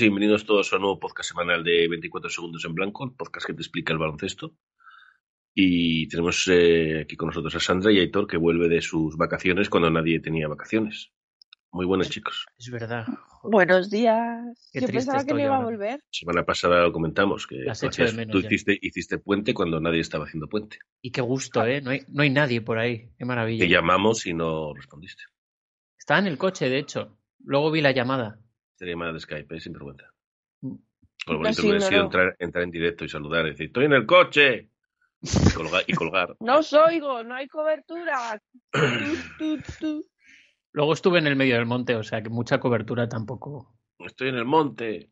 y bienvenidos todos a un nuevo podcast semanal de 24 segundos en blanco, el podcast que te explica el baloncesto. Y tenemos eh, aquí con nosotros a Sandra y a Aitor que vuelve de sus vacaciones cuando nadie tenía vacaciones. Muy buenos chicos. Es verdad. Buenos días. Yo pensaba que no iba a volver. Semana pasada lo comentamos, que tú hiciste, hiciste, puente cuando nadie estaba haciendo puente. Y qué gusto, ¿eh? No hay, no hay nadie por ahí. Qué maravilla. Te llamamos y no respondiste. Estaba en el coche, de hecho. Luego vi la llamada. Sería llamada de Skype, es sin vergüenza. Mm. lo bonito hubiera sido entrar, entrar, en directo y saludar y decir, estoy en el coche. Y colgar. no os oigo, no hay cobertura. Luego estuve en el medio del monte, o sea que mucha cobertura tampoco. Estoy en el monte.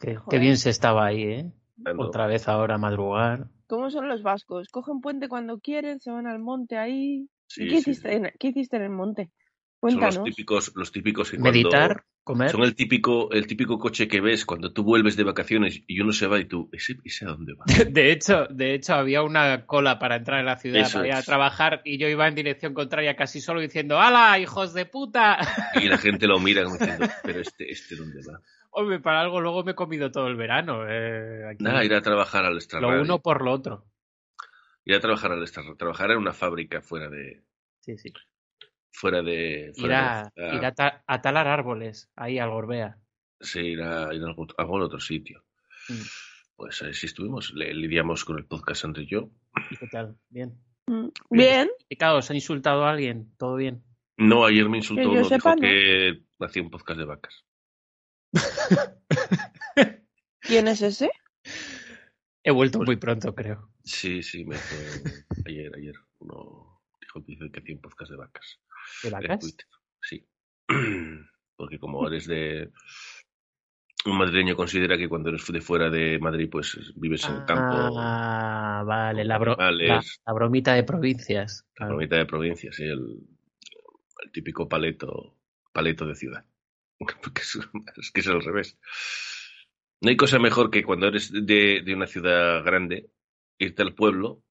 Qué, bien se estaba ahí, ¿eh? Otra vez ahora a madrugar. ¿Cómo son los vascos? Cogen puente cuando quieren, se van al monte ahí. ¿Y qué, hiciste ¿Qué hiciste en el monte? Son los típicos, los típicos meditar, comer. Son el típico, el típico coche que ves cuando tú vuelves de vacaciones y uno se va y tú, ¿ese, ese a dónde va? De hecho, de hecho, había una cola para entrar en la ciudad para ir a trabajar y yo iba en dirección contraria casi solo diciendo, ¡Hala, hijos de puta! Y la gente lo mira como diciendo, ¿pero este, este dónde va? Hombre, para algo luego me he comido todo el verano. Eh, Nada, ir a trabajar al extranjero. Lo uno por lo otro. Ir a trabajar al extranjero. Trabajar en una fábrica fuera de. Sí, sí fuera de. ir, a, talar árboles ahí al Gorbea. Sí, ir a, ir a algún, otro sitio. Mm. Pues así estuvimos, le, lidiamos con el podcast entre yo. ¿Y qué tal? Bien. Mm, bien. ¿Qué ¿os ha insultado a alguien? ¿Todo bien? No, ayer me insultó uno, dijo que hacía un podcast de vacas. ¿Quién es ese? He vuelto muy pronto, creo. Sí, sí, me fue ayer, ayer. Uno dijo que hacía un podcast de vacas. ¿De vacas? Sí. Porque como eres de. Un madrileño considera que cuando eres de fuera de Madrid, pues vives en el campo. Ah, vale, la, bromita de provincias. La bromita de provincias, sí, el, típico paleto, paleto de ciudad. es, que es al revés. No hay cosa mejor que cuando eres de, de una ciudad grande, irte al pueblo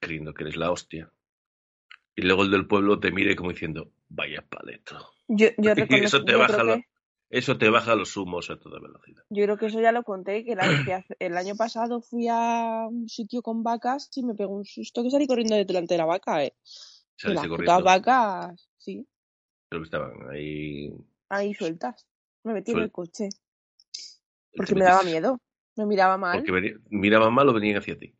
creyendo que eres la hostia y luego el del pueblo te mire como diciendo, vaya paleto. Yo, yo eso te baja eso te baja los humos a toda velocidad. Yo creo que eso ya lo conté, que el, año pasado fui a un sitio con vacas y me pegó un susto que salí corriendo delante de la vaca, eh. las vacas, sí. Pero que estaban ahí... Ahí sueltas. Me metí en el coche. Porque me daba miedo. Me miraba mal. Porque miraban mal o venían hacia ti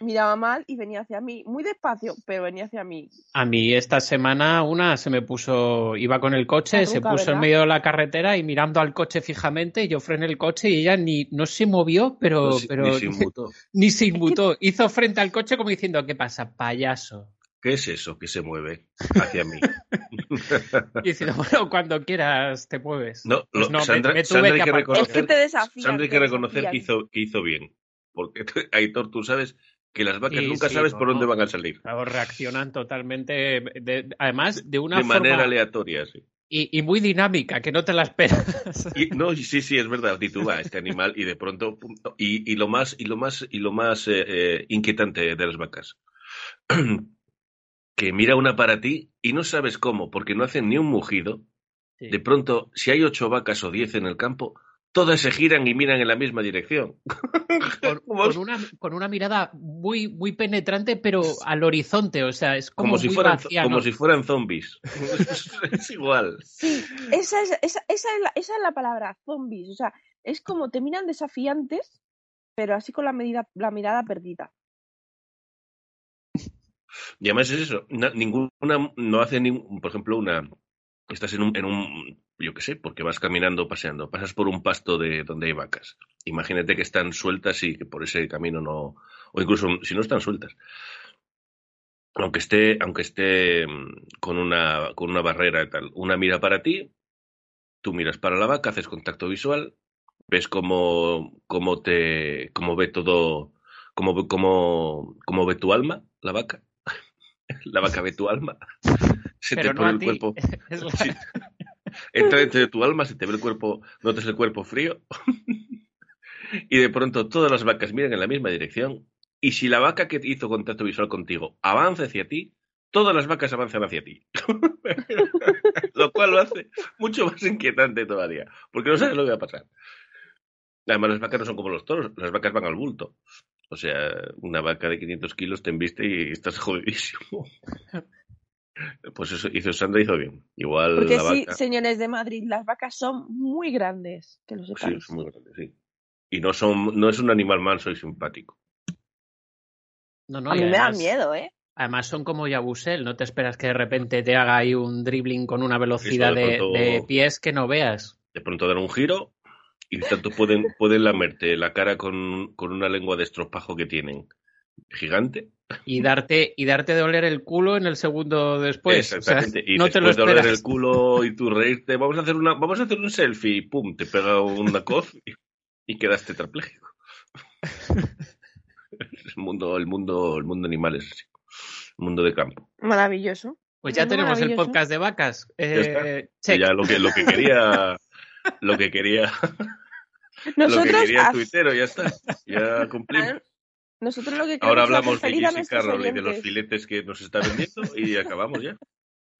miraba mal y venía hacia mí, muy despacio, pero venía hacia mí. A mí esta semana una se me puso, iba con el coche, se puso en medio de la carretera y mirando al coche fijamente, yo frené el coche y ella ni no se movió, pero, pero ni se inmutó. ni se inmutó. Hizo frente al coche como diciendo, ¿qué pasa, payaso? ¿Qué es eso que se mueve hacia mí? y diciendo, bueno, cuando quieras te mueves. No, pues no Sandra, me, tuve hay que, reconocer, que Sandra hay que reconocer que hizo, que hizo bien. Porque, Aitor, tú sabes que las vacas nunca sabes por dónde van a salir. reaccionan totalmente, además de una de manera aleatoria, sí. Y, muy dinámica, que no te la esperas. no, sí, sí, es verdad. Tituba este animal y de pronto y, y, lo más y lo más y lo más eh, eh, inquietante de las vacas, que mira una para ti y no sabes cómo, porque no hacen ni un mugido. De pronto, si hay ocho vacas o diez en el campo, todas se giran y miran en la misma dirección. Con, una, mirada muy, muy penetrante, pero al horizonte, o sea, es como, si, fueran, como si fueran zombies. es igual. Sí, esa es, esa, es la, esa es la palabra, zombies. O sea, es como te miran desafiantes, pero así con la, medida, la mirada perdida. Y además es eso, ninguna, no hace ningún, por ejemplo, una, estás en un, en un yo qué sé, porque vas caminando, paseando, pasas por un pasto de donde hay vacas. Imagínate que están sueltas y que por ese camino no, o incluso si no están sueltas, aunque esté, aunque esté mm, con una, con una barrera y tal, una mira para ti tú miras para la vaca, haces contacto visual, ves cómo, cómo te, cómo ve todo, cómo, cómo, cómo ve tu alma, la vaca. la vaca ve tu alma. Se te pone el cuerpo. Entra dentro de tu alma, se te ve el cuerpo, notas el cuerpo frío. y de pronto todas las vacas miran en la misma dirección. Y si la vaca que hizo contacto visual contigo avanza hacia ti, todas las vacas avanzan hacia ti. lo cual lo hace mucho más inquietante todavía, porque no sabes lo que va a pasar. Además, las vacas no son como los toros, las vacas van al bulto. O sea, una vaca de 500 kilos te embiste y estás jodidísimo. Pues eso hizo Sandra, hizo bien. Igual Porque sí, señores de Madrid, las vacas son muy grandes, que lo Sí, son muy grandes, sí. Y no son, no es un animal manso y simpático. No, no, a mí me da miedo, ¿eh? Además son como Yabusel, no te esperas que de repente te haga ahí un dribbling con una velocidad de, pies que no veas. De pronto dar un giro y tanto pueden, pueden lamerte la cara con, con una lengua de estropajo que tienen gigante. Y darte, y darte de oler el culo en el segundo después. Exactamente. y no te lo de oler el culo y tú reírte, vamos a hacer una, vamos a hacer un selfie y pum, te pega una coz y, quedaste tetrapléjico. el mundo, el mundo, el mundo animal es así. El mundo de campo. Maravilloso. Pues ya tenemos el podcast de vacas. Eh, ya, lo que, lo que quería, lo que quería, Nosotros, lo que quería Twitter, ya está, ya cumplimos. Nosotros lo que Ahora hablamos de Jesse Carroll y de los filetes que nos está vendiendo y acabamos ya.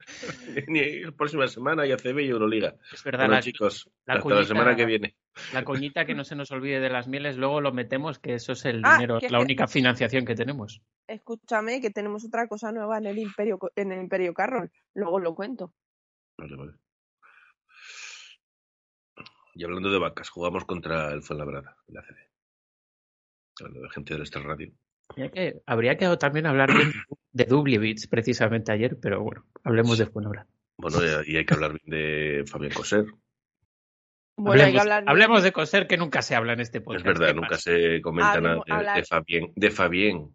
la próxima semana ya CB y Euroliga. Es verdad, chicos, hasta la semana que viene. La coñita que no se nos olvide de las mieles, luego lo metemos, que eso es el ah, dinero, la única financiación que tenemos. Escúchame, que tenemos otra cosa nueva en el Imperio, en el Imperio Carroll. Luego lo cuento. Vale, vale. Y hablando de vacas, jugamos contra el Fuenlabrada, la CB de gente de esta radio. Que, habría que también hablar de Dublivitz precisamente ayer, pero bueno, hablemos después ahora. Bueno, y hay que hablar bien de Fabián Coser. Bueno, hablemos, hablemos, de Coser, que nunca se habla en este podcast. Es verdad, nunca se comenta nada de, Fabián. De Fabián.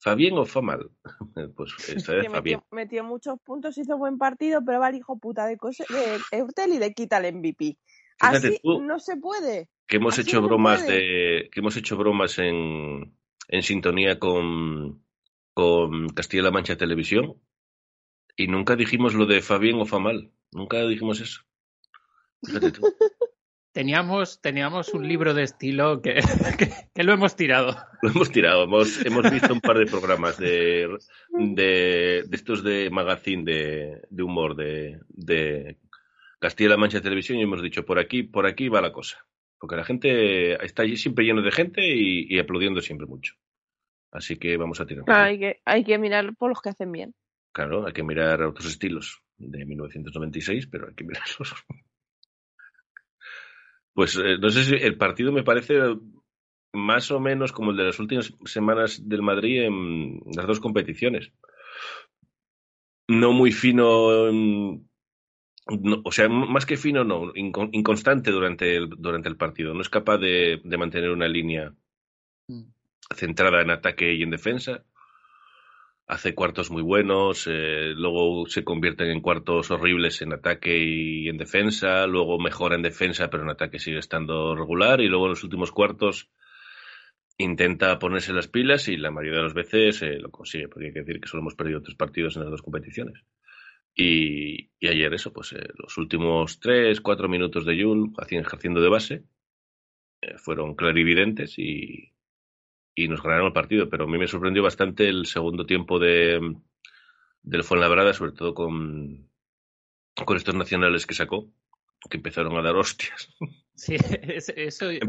¿Fabián o Famal? Pues esta de Fabián. Metió, muchos puntos, hizo buen partido, pero va el hijo puta de, Coser, de Eurtel y le quita el MVP. Así no se puede que hemos hecho bromas de que hemos hecho bromas en, en sintonía con, con Castilla-La Mancha Televisión y nunca dijimos lo de Fabián o Famal, nunca dijimos eso. Teníamos, teníamos un libro de estilo que, que, lo hemos tirado. Lo hemos tirado. Hemos, hemos visto un par de programas de, de, de estos de magazine de, de humor de, de Castilla-La Mancha Televisión y hemos dicho por aquí, por aquí va la cosa. Porque la gente está allí siempre lleno de gente y, aplaudiendo siempre mucho. Así que vamos a tirar. hay, que, hay que mirar por los que hacen bien. Claro, hay que mirar otros estilos de 1996, pero hay que mirarlos. pues eh, no sé si el partido me parece más o menos como el de las últimas semanas del Madrid en las dos competiciones. No muy fino o sea, más que fino, no, inconstante durante el, durante el partido. No es capaz de, mantener una línea mm. centrada en ataque y en defensa. Hace cuartos muy buenos, eh, luego se convierten en cuartos horribles en ataque y en defensa, luego mejora en defensa, pero en ataque sigue estando regular, y luego en los últimos cuartos intenta ponerse las pilas y la mayoría de las veces eh, lo consigue, porque hay que decir que solo hemos perdido tres partidos en las dos competiciones. Y, ayer eso, pues eh, los últimos tres, cuatro minutos de Jul ejerciendo de base eh, fueron clarividentes y, y nos ganaron el partido. Pero a mí me sorprendió bastante el segundo tiempo de, del Fuenlabrada, sobre todo con, con estos nacionales que sacó, que empezaron a dar hostias. Sí, eso...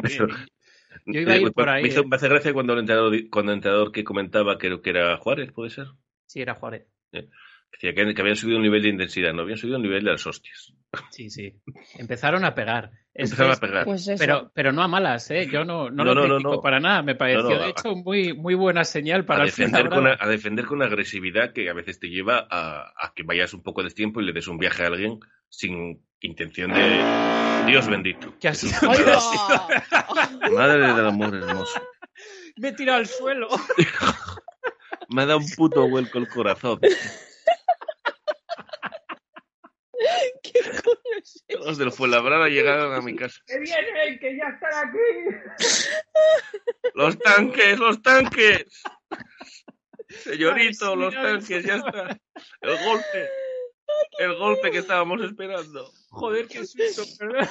Eh, yo iba a ir por ahí. Me, hizo, me hace gracia cuando el entrenador, cuando el entrenador que comentaba, creo que era Juárez, ¿puede ser? Sí, era Juárez. Decía que, que, habían subido un nivel de intensidad, no habían subido un nivel de las hostias. Sí, sí. Empezaron a pegar. Empezaron a pegar. Pues pero, pero no a malas, ¿eh? Yo no, no, lo critico para nada. Me pareció, de hecho, muy, muy buena señal para a defender, con, a defender con agresividad que a veces te lleva a, a que vayas un poco de tiempo y le des un viaje a alguien sin intención de. Dios bendito. ¿Qué ha sido? Madre del amor hermoso. Me he tirado al suelo. Me ha dado un puto vuelco el corazón. ¿Qué Los del Fuenlabrada llegaron a mi casa. ¡Que vienen! ¡Que ya están aquí! ¡Los tanques! ¡Los tanques! Señorito, los tanques, ya está. El golpe. El golpe que estábamos esperando. Joder, qué susto, perdón.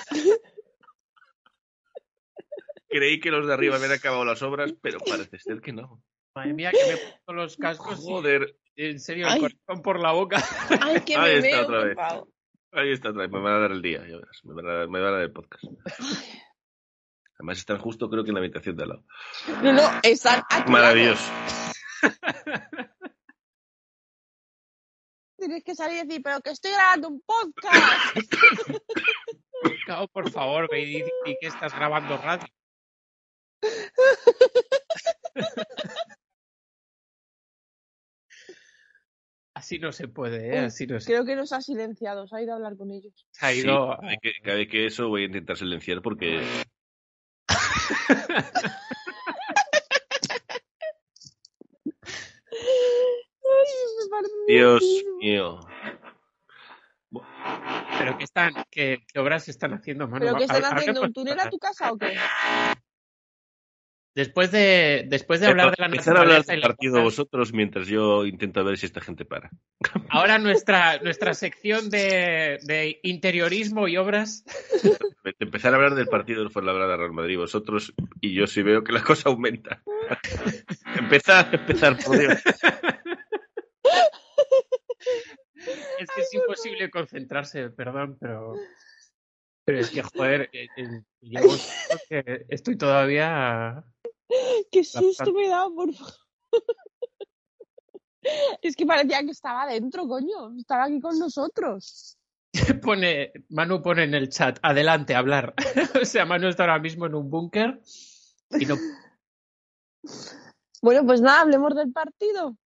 Creí que los de arriba habían acabado las obras, pero parece ser que no. Madre mía, que me puesto los cascos. Joder. en serio, el corazón por la boca. Ay, que Ahí me está veo, otra vez. Ahí está. Me van a dar el día, ya verás. Me van a, me van a dar el podcast. Además están justo creo que en la habitación de al lado. No, no, están aquí. Maravilloso. Tienes que salir y decir, pero que estoy grabando un podcast. Cao, por favor, ve y di que estás grabando radio. Así no se puede, ¿eh? Uy, Así no se Creo que nos ha silenciado, se ha ido a hablar con ellos. Se ha Sí, ido. cada vez que, cada vez que eso voy a intentar silenciar porque Dios mío. Pero ¿qué, están, qué, qué obras están haciendo, mano? ¿Pero qué están haciendo? ¿Un túnel a tu casa o qué? Después de, después de hablar de la Empezar a hablar naturaleza del partido cosas, vosotros mientras yo intento ver si esta gente para. ahora nuestra, nuestra sección de, de interiorismo y obras. Empezar a hablar del partido del Fuenlabrada Real Madrid vosotros y yo sí veo que la cosa aumenta. empezar, empezar, por Dios. Es que es imposible concentrarse, perdón, pero. Pero es que, joder, eh, eh, rato que estoy todavía. Qué susto me he dado, por favor. Es que parecía que estaba dentro, coño. Estaba aquí con nosotros. Pone, Manu pone en el chat, adelante, hablar. o sea, Manu está ahora mismo en un búnker y no Bueno, pues nada, hablemos del partido.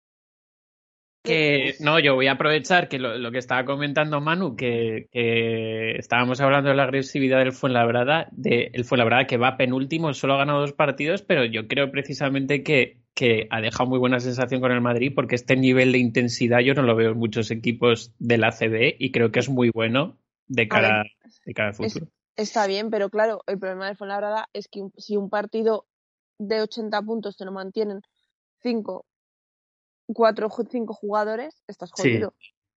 Que no, yo voy a aprovechar que lo, lo que estaba comentando Manu, que, que estábamos hablando de la agresividad del Fuenlabrada, de el Fuenlabrada que va penúltimo, solo ha ganado dos partidos, pero yo creo precisamente que, que ha dejado muy buena sensación con el Madrid, porque este nivel de intensidad yo no lo veo en muchos equipos de la CB y creo que es muy bueno de cara, de cara al futuro. Está bien, pero claro, el problema del Fuenlabrada es que si un partido de 80 puntos te lo mantienen 5, 4, 5 jugadores, estás Sí, jodido.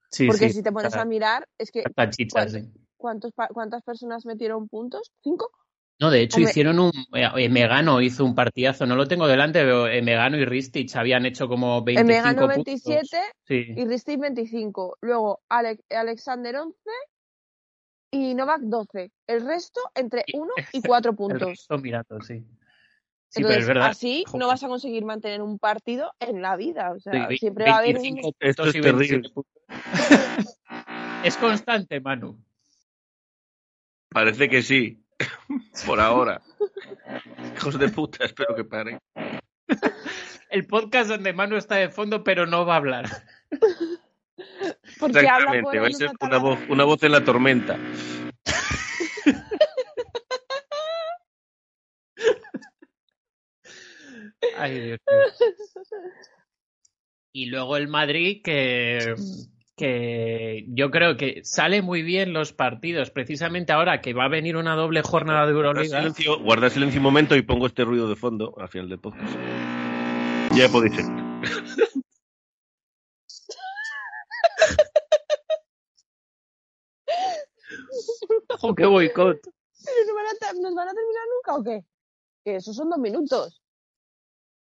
Sí, Porque sí, si te pones a mirar, es que hasta chichas, ¿cuál- sí. ¿cuántos, ¿cuántas personas metieron puntos? ¿Cinco? No, de hecho hicieron un... eh, Megano hizo un partidazo, no lo tengo delante, pero eh, Megano y Ristich habían hecho como 25 Me ganó puntos. 27 Sí. y Ristic 25. Luego Ale- Alexander 11 y Novak 12. El resto entre 1 y 4 El puntos. resto mirando, sí. Sí, Entonces, pero es verdad. así Joder. no vas a conseguir mantener un partido en la vida. O sea, Sí, siempre va a haber un... 25 Esto es y 27 terrible. es constante, Manu. Parece que sí. Por ahora. Hijos de puta, espero que paren. El podcast donde Manu está de fondo, pero no va a hablar. Porque habla Exactamente, por va a ser una voz, una voz en la tormenta. Ay, Dios mío. Y luego el Madrid, que, que yo creo que sale muy bien los partidos, precisamente ahora que va a venir una doble jornada de Guarda Euroliga. silencio, guarda silencio un momento y pongo este ruido de fondo al final del podcast. Ya podéis seguir. ¡Ojo, qué boicot! ¿Pero no van a ¿Nos van a terminar nunca o qué? Que esos son dos minutos.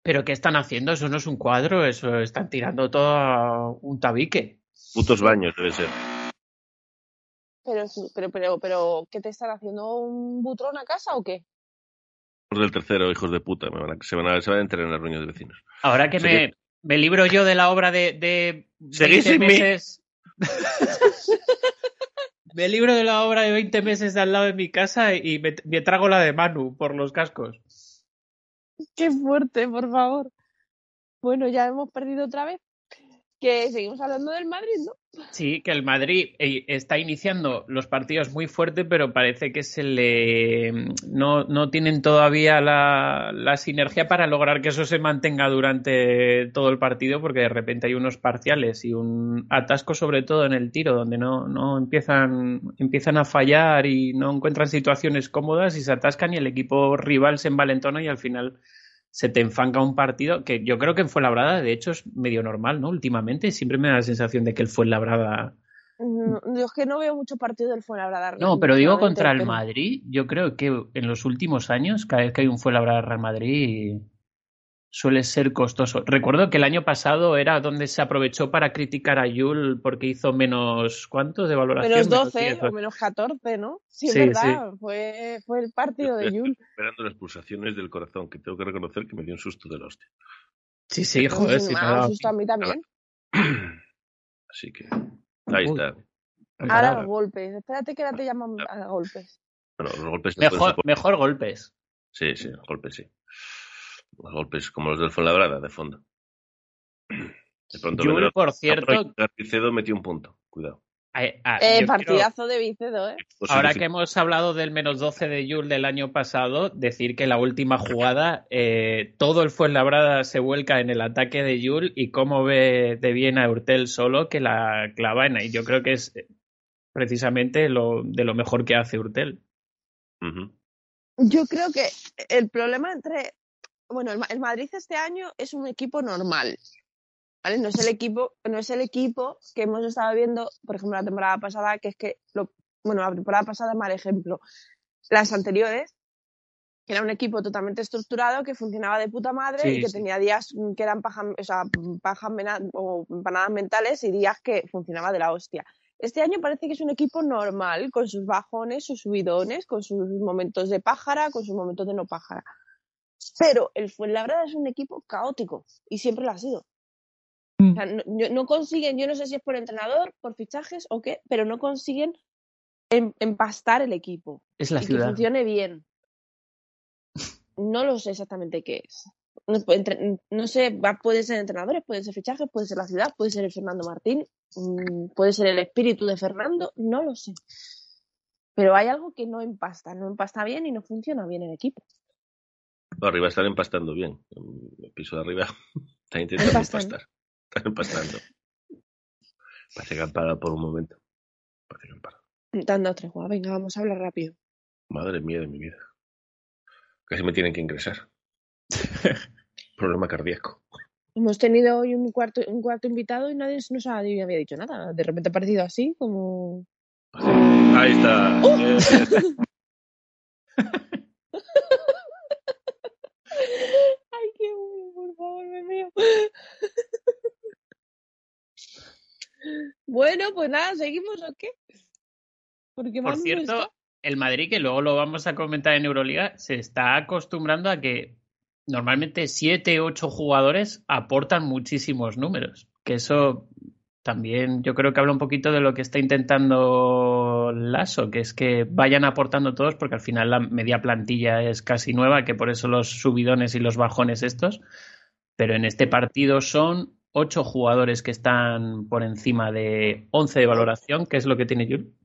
¿Pero qué están haciendo? Eso no es un cuadro, eso están tirando todo a un tabique. Putos baños debe ser. Pero, pero, pero, pero, ¿qué te están haciendo? ¿Un butrón a casa o qué? Los del tercero, hijos de puta. me van a- se, van a, se van a enterar en las reuniones de vecinos. Ahora que me, me libro yo de la obra de, de Seguid 20 sin mí. meses. me libro de la obra de 20 meses de al lado de mi casa y me, me trago la de Manu por los cascos. Qué fuerte, por favor. Bueno, ya hemos perdido otra vez. Que seguimos hablando del Madrid, ¿no? Sí, que el Madrid eh, está iniciando los partidos muy fuerte, pero parece que se le no, no tienen todavía la, la, sinergia para lograr que eso se mantenga durante todo el partido, porque de repente hay unos parciales y un atasco, sobre todo en el tiro, donde no, no empiezan, empiezan a fallar y no encuentran situaciones cómodas y se atascan y el equipo rival se envalentona y al final se te enfanca un partido que yo creo que en Fuenlabrada, de hecho, es medio normal, ¿no? Últimamente siempre me da la sensación de que el Fuenlabrada. Mm, yo es que no veo mucho partido del Fuenlabrada. No, pero digo contra el Madrid, yo creo que en los últimos años, cada vez que hay un Fuenlabrada Real Madrid, suele ser costoso. Recuerdo que el año pasado era donde se aprovechó para criticar a Yul porque hizo menos, ¿cuánto de valoración? Menos 12 o menos 14, ¿no? Sí, es verdad, Fue, fue el partido de Yul. Esperando las pulsaciones del corazón, que tengo que reconocer que me dio un susto del hostia. Sí, sí, joder. Sí, un susto a mí también. Así que, ahí está. Ahora los golpes. Espérate que ahora te llaman a golpes. Bueno, los golpes. Mejor, mejor golpes. Sí, sí, golpes sí golpes como los del Fuenlabrada, de fondo. De pronto, por cierto. Vicedo metió un punto, cuidado. eh, partidazo de Vicedo, ¿eh? Ahora que hemos hablado del menos 12 de Yul del año pasado, decir que la última jugada, eh, todo el Fuenlabrada se vuelca en el ataque de Yul y cómo ve de bien a Urtel solo que la clava en ahí. Yo creo que es precisamente lo, de lo mejor que hace Urtel. Yo creo que el problema entre bueno, el, Madrid este año es un equipo normal. ¿Vale? No es el equipo, no es el equipo que hemos estado viendo, por ejemplo, la temporada pasada, que es que lo, bueno, la temporada pasada mal ejemplo. Las anteriores, que era un equipo totalmente estructurado, que funcionaba de puta madre y que tenía días que eran pajas, o sea, pajas o empanadas mentales y días que funcionaba de la hostia. Este año parece que es un equipo normal, con sus bajones, sus subidones, con sus momentos de pájara, con sus momentos de no pájara. Pero el Fuenlabrada es un equipo caótico y siempre lo ha sido. Mm. O sea, no, consiguen, yo no sé si es por entrenador, por fichajes o qué, pero no consiguen em, empastar el equipo. Es la y ciudad. Que funcione bien. No lo sé exactamente qué es. No, sé, puede ser entrenadores, puede ser fichajes, puede ser la ciudad, puede ser el Fernando Martín, mm, puede ser el espíritu de Fernando, no lo sé. Pero hay algo que no empasta, no empasta bien y no funciona bien el equipo arriba están empastando bien. El piso de arriba están intentando empastar. Están empastando. Parece que han parado por un momento. Parece que han parado. Dando tregua. Venga, vamos a hablar rápido. Madre mía de mi vida. Casi me tienen que ingresar. Problema cardíaco. Hemos tenido hoy un cuarto, un cuarto invitado y nadie nos había dicho nada. De repente ha parecido así, como. Ahí está. Ay, qué bueno, por favor, me veo. Bueno, pues nada, ¿seguimos o qué? Porque por cierto, el Madrid, que luego lo vamos a comentar en Euroliga, se está acostumbrando a que normalmente siete, ocho jugadores aportan muchísimos números. Que eso también yo creo que habla un poquito de lo que está intentando Lasso, que es que vayan aportando todos, porque al final la media plantilla es casi nueva, que por eso los subidones y los bajones estos. Pero en este partido son ocho jugadores que están por encima de 11 de valoración, que es lo que tiene Yul.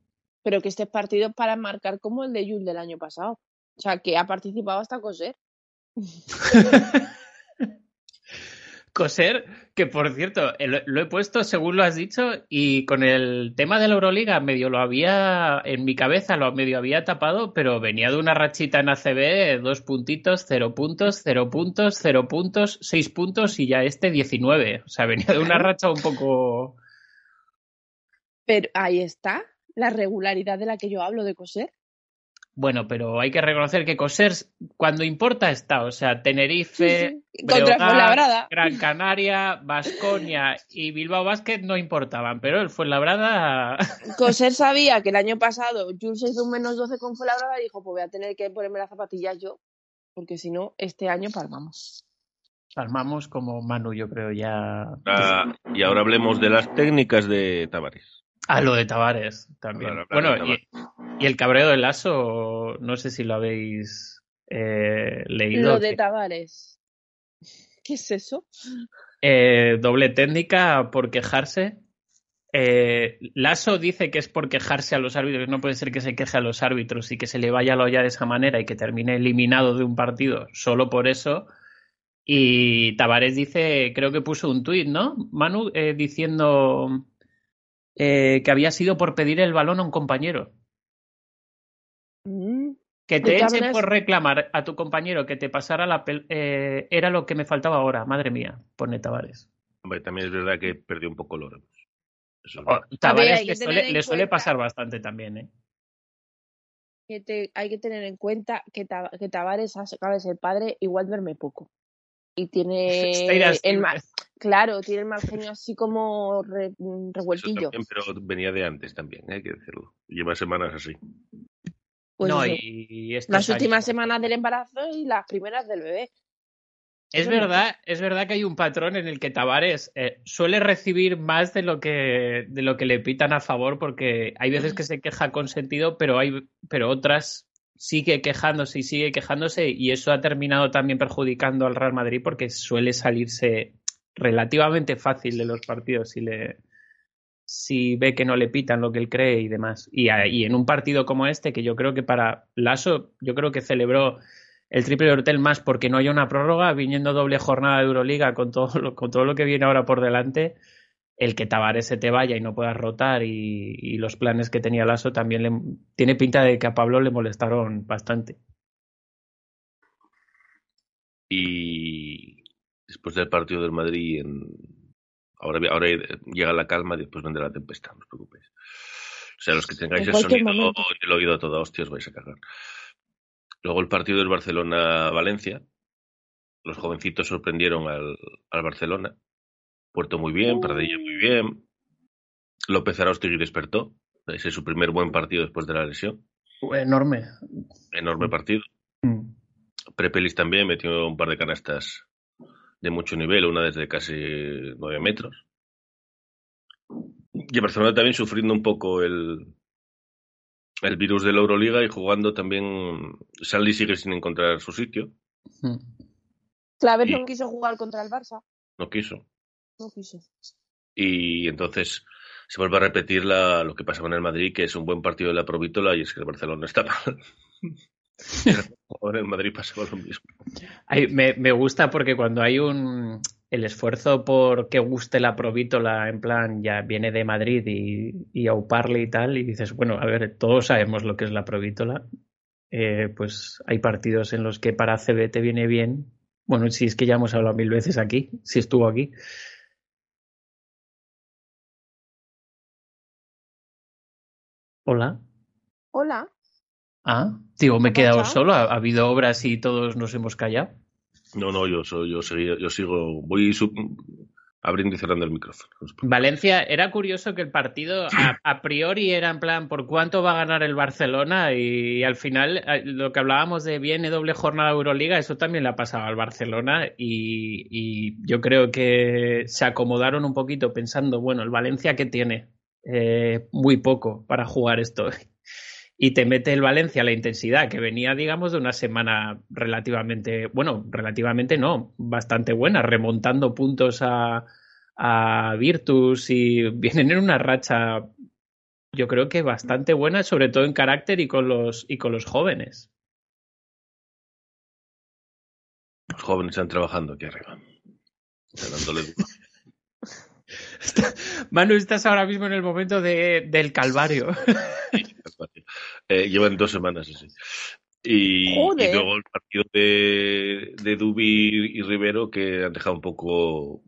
Pero que este partido es para marcar como el de Yul del año pasado. O sea, que ha participado hasta coser. Coser, que por cierto, lo he puesto según lo has dicho y con el tema de la Euroliga medio lo había en mi cabeza, lo medio había tapado, pero venía de una rachita en ACB, dos puntitos, cero puntos, cero puntos, cero puntos, seis puntos y ya este 19. O sea, venía de una racha un poco... Pero ahí está la regularidad de la que yo hablo de coser. Bueno, pero hay que reconocer que coser cuando importa está, o sea, Tenerife, Gran Canaria, Vasconia y Bilbao Basket no importaban, pero el Fuenlabrada... Coser sabía que el año pasado Jules hizo un menos 12 con Fuenlabrada y dijo, pues voy a tener que ponerme las zapatillas yo, porque si no, este año palmamos. Palmamos como Manu, yo creo, ya... Ah, y ahora hablemos de las técnicas de Tavares. Ah, lo de Tavares también. bueno, Y, el cabreo del lazo, no sé si lo habéis eh, leído. Lo de Tavares. ¿Qué es eso? Eh, doble técnica por quejarse. Eh, Lasso dice que es por quejarse a los árbitros. No puede ser que se queje a los árbitros y que se le vaya a la olla de esa manera y que termine eliminado de un partido solo por eso. Y Tavares dice, creo que puso un tuit, ¿no? Manu, eh, diciendo eh, que había sido por pedir el balón a un compañero. Mm. Que te echen por reclamar a tu compañero que te pasara la pel eh, era lo que me faltaba ahora, madre mía, pone Tavares. Hombre, también es verdad que perdió un poco Loro. Eso es Oh. Tavares le suele, le pasar bastante también, ¿eh? que te- hay que tener en cuenta que, Ta- que Tavares acaba de ser padre, igual duerme poco. Y tiene el claro, tiene el mal genio así como re- mm, revueltillo. también, pero venía de antes también, hay que decirlo. Lleva semanas así. Pues no, eso, y estos las últimas años- semanas del embarazo y las primeras del bebé. Es verdad, es verdad que hay un patrón en el que Tavares eh, suele recibir más de lo que de lo que le pitan a favor, porque hay veces que se queja con sentido, pero hay, pero otras sigue quejándose y sigue quejándose, y eso ha terminado también perjudicando al Real Madrid porque suele salirse relativamente fácil de los partidos si le si ve que no le pitan lo que él cree y demás. Y, y en un partido como este, que yo creo que para Lasso, yo creo que celebró el triple de Hortel más porque no hay una prórroga, viniendo doble jornada de Euroliga con todo lo, con todo lo que viene ahora por delante, el que Tavares se te vaya y no puedas rotar y, y los planes que tenía Lasso también le, tiene pinta de que a Pablo le molestaron bastante. Y después del partido del Madrid, en... ahora, ahora llega la calma y después vendrá la tempestad, no os preocupéis. O sea, los que tengáis En el sonido momento. y el oído a toda hostia os vais a cagar. Luego el partido del Barcelona-Valencia. Los jovencitos sorprendieron al, al Barcelona. Puerto muy bien, Pradilla muy bien. López Araustegui despertó. Ese es su primer buen partido después de la lesión. Enorme. Enorme partido. Mm. Prepelis también metió un par de canastas de mucho nivel, una desde casi nueve metros. Y el Barcelona también sufriendo un poco el, el virus de la Euroliga y jugando también. Sanli sigue sin encontrar su sitio, Mm. Claver no quiso jugar contra el Barça. no quiso. No quiso. Y entonces se vuelve a repetir la, lo que pasaba en el Madrid, que es un buen partido de la Provítola y es que el Barcelona está mal. Ahora en Madrid pasaba lo mismo. Ay, me, me gusta porque cuando hay un el esfuerzo por que guste la provítola, en plan, ya viene de Madrid y, y auparle y tal, y dices, bueno, a ver, todos sabemos lo que es la provítola. Eh, pues hay partidos en los que para CB te viene bien. Bueno, si es que ya hemos hablado mil veces aquí, si estuvo aquí. Hola. Hola. Ah, digo, me he ¿Qué ha quedado solo. ¿Ha, ha habido obras y todos nos hemos callado? No, no, yo, soy, yo, seguí- yo sigo, voy sub- abriendo y cerrando el micrófono. Valencia, era curioso que el partido a, a priori era en plan por cuánto va a ganar el Barcelona y al final eh, lo que hablábamos de viene doble jornada de Euroliga, eso también le ha pasado al Barcelona y, y yo creo que se acomodaron un poquito pensando, bueno, el Valencia que tiene Eh, muy poco para jugar esto y te mete el Valencia la intensidad que venía, digamos, de una semana relativamente, bueno, relativamente no, bastante buena, remontando puntos a, a Virtus y vienen en una racha, yo creo que bastante buena, sobre todo en carácter y con los, y con los jóvenes. Los jóvenes están trabajando aquí arriba. Manu, estás ahora mismo en el momento de, del calvario. Eh, llevan dos semanas así. Y, luego el partido de, de Dubi y Rivero que han dejado un poco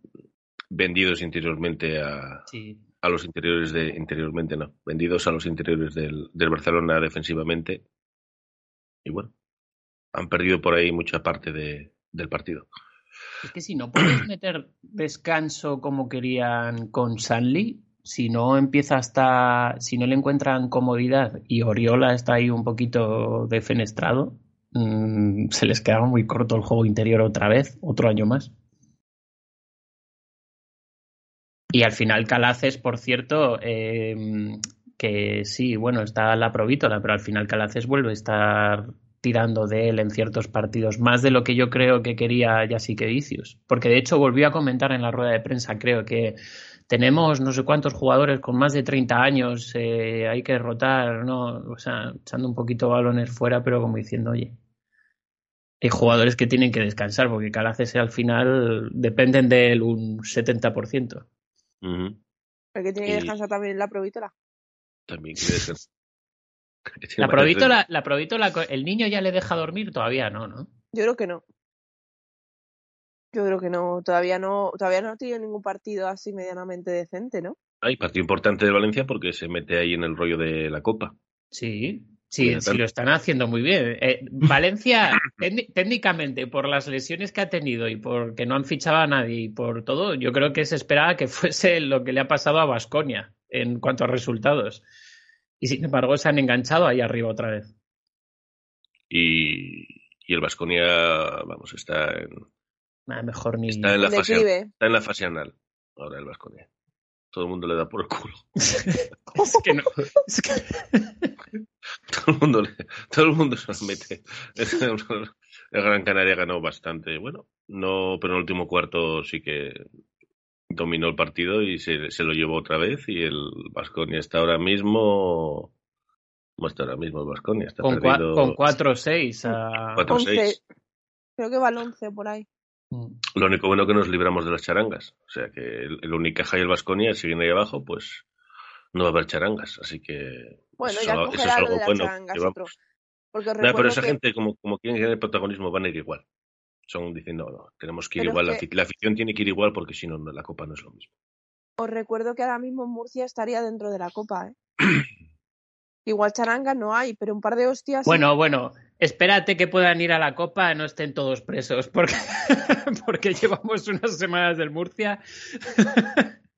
vendidos interiormente a, Sí. a los interiores de interiormente no vendidos a los interiores del, del Barcelona defensivamente y bueno han perdido por ahí mucha parte de, del partido Es que si no puedes meter descanso como querían con Sanli, si no empieza hasta, si no le encuentran comodidad y Oriola está ahí un poquito defenestrado, mm, se les quedaba muy corto el juego interior otra vez, otro año más. Y al final Calaces, por cierto, eh, que sí, bueno, está la provítola, pero al final Calaces vuelve a estar tirando de él en ciertos partidos, más de lo que yo creo que quería Jessica Vicius. Porque de hecho volvió a comentar en la rueda de prensa, creo que tenemos no sé cuántos jugadores con más de 30 años, eh, hay que rotar, ¿no? O sea, echando un poquito balones fuera, pero como diciendo, oye, hay jugadores que tienen que descansar porque Calaces al final dependen de él un 70%. Ujú. El que tiene que Y- descansar también es la provítola. También quiere ser. La provítola, la provítola, ¿el niño ya le deja dormir? Todavía no, ¿no? Yo creo que no. Yo creo que no, todavía no, todavía no ha tenido ningún partido así medianamente decente, ¿no? Hay partido importante de Valencia porque se mete ahí en el rollo de la Copa. Sí, sí, sí lo están haciendo muy bien. Eh, Valencia, técni- técnicamente, por las lesiones que ha tenido y porque no han fichado a nadie y por todo, yo creo que se esperaba que fuese lo que le ha pasado a Vasconia en cuanto a resultados. Y sin embargo, se han enganchado ahí arriba otra vez. Y, y el Vasconia, vamos, está en, Nada, mejor ni. está en la fase, está en la fase anal. Ahora el Vasconia. Todo el mundo le da por el culo. es que no. es que- Todo el mundo, le- todo el mundo se lo mete. El Gran Canaria ganó bastante. Bueno, no, pero en el último cuarto sí que dominó el partido y se, se lo llevó otra vez. Y el Vasconia está ahora mismo. ¿Cómo está ahora mismo el Vasconia? Está con, cua- perdido. con 4-6 a. Cuatro. 11. 6. Creo que va al 11 por ahí. Mm. Lo único bueno que nos libramos de las charangas. O sea que el, el Unicaja y el Vasconia siguen ahí abajo, pues no va a haber charangas. Así que. Bueno, eso, ya es algo- eso es bueno. que. Porque Nah, pero esa que- gente, como, como quieren tener protagonismo, van a ir igual. Son diciendo, no, no, tenemos que ir Pero igual. La que- afi- La afición tiene que ir igual porque si no, no, la copa no es lo mismo. Os recuerdo que ahora mismo Murcia estaría dentro de la Copa, ¿eh? Igual charanga no hay, pero un par de hostias. sí. Bueno, bueno, espérate que puedan ir a la Copa, no estén todos presos, porque, porque llevamos unas semanas del Murcia.